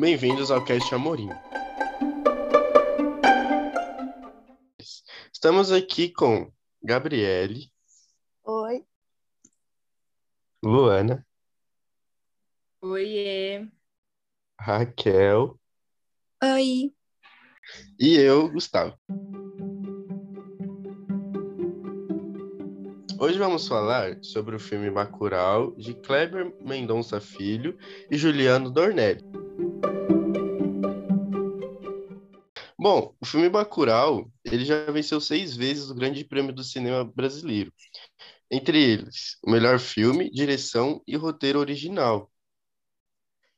Bem-vindos ao Cast Amorim. Estamos aqui com Gabriele, Oi. Luana, Oiê. Raquel Oi. e eu, Gustavo. Hoje vamos falar sobre o filme Bacurau, de Kleber Mendonça Filho e Juliano Dornelli. Bom, o filme Bacurau, ele já venceu seis vezes o Grande Prêmio do Cinema Brasileiro. Entre eles, o melhor filme, direção e roteiro original.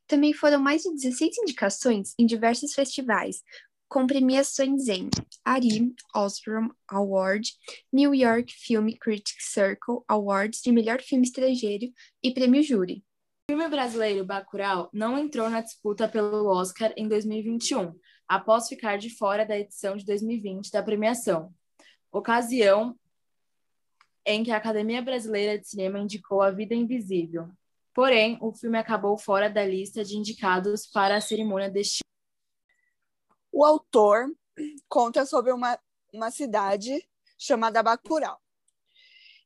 Também foram mais de 16 indicações em diversos festivais, com premiações em ARI Osram Award, New York Film Critics Circle Awards de melhor filme estrangeiro e prêmio júri. O filme brasileiro Bacurau não entrou na disputa pelo Oscar em 2021, após ficar de fora da edição de 2020 da premiação, ocasião em que a Academia Brasileira de Cinema indicou A Vida Invisível. Porém, o filme acabou fora da lista de indicados para a cerimônia deste O autor conta sobre uma, uma cidade chamada Bacurau,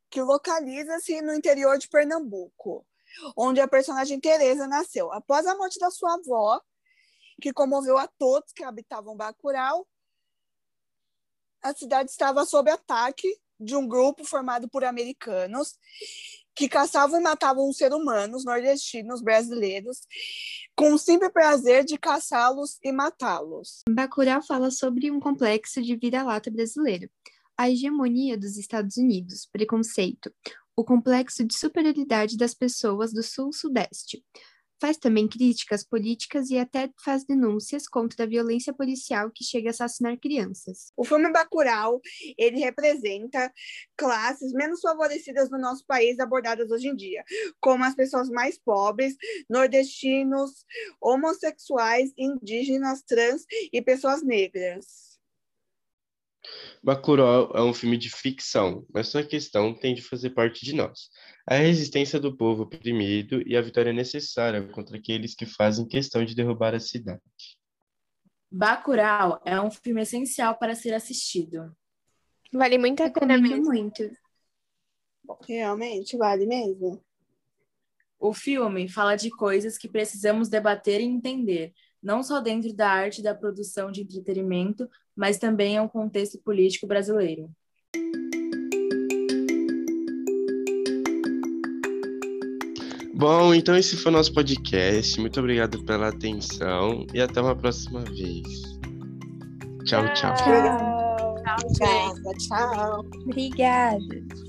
que localiza-se no interior de Pernambuco, onde a personagem Teresa nasceu. Após a morte da sua avó, que comoveu a todos que habitavam Bacurau, a cidade estava sob ataque de um grupo formado por americanos que caçavam e matavam seres humanos nordestinos brasileiros com o simples prazer de caçá-los e matá-los. Bacurau fala sobre um complexo de vira-lata brasileiro, a hegemonia dos Estados Unidos, preconceito, o complexo de superioridade das pessoas do sul-sudeste. Faz também críticas políticas e até faz denúncias contra a violência policial que chega a assassinar crianças. O filme Bacurau, ele representa classes menos favorecidas do nosso país abordadas hoje em dia, como as pessoas mais pobres, nordestinos, homossexuais, indígenas, trans e pessoas negras. Bacurau é um filme de ficção, mas sua questão tem de fazer parte de nós. A resistência do povo oprimido e a vitória necessária contra aqueles que fazem questão de derrubar a cidade. Bacurau é um filme essencial para ser assistido. Vale muito a pena mesmo. muito. Realmente, vale mesmo. O filme fala de coisas que precisamos debater e entender, não só dentro da arte da produção de entretenimento, mas também em um contexto político brasileiro. Bom, então esse foi o nosso podcast. Muito obrigado pela atenção e até uma próxima vez. Tchau, tchau. Tchau. Obrigada, tchau. Obrigada.